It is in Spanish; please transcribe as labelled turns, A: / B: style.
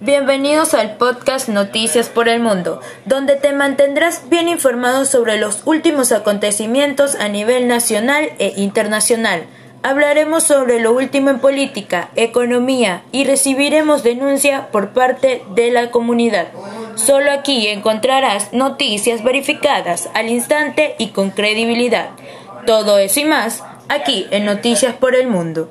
A: Bienvenidos al podcast Noticias por el Mundo, donde te mantendrás bien informado sobre los últimos acontecimientos a nivel nacional e internacional. Hablaremos sobre lo último en política, economía y recibiremos denuncia por parte de la comunidad. Solo aquí encontrarás noticias verificadas al instante y con credibilidad. Todo eso y más aquí en Noticias por el Mundo.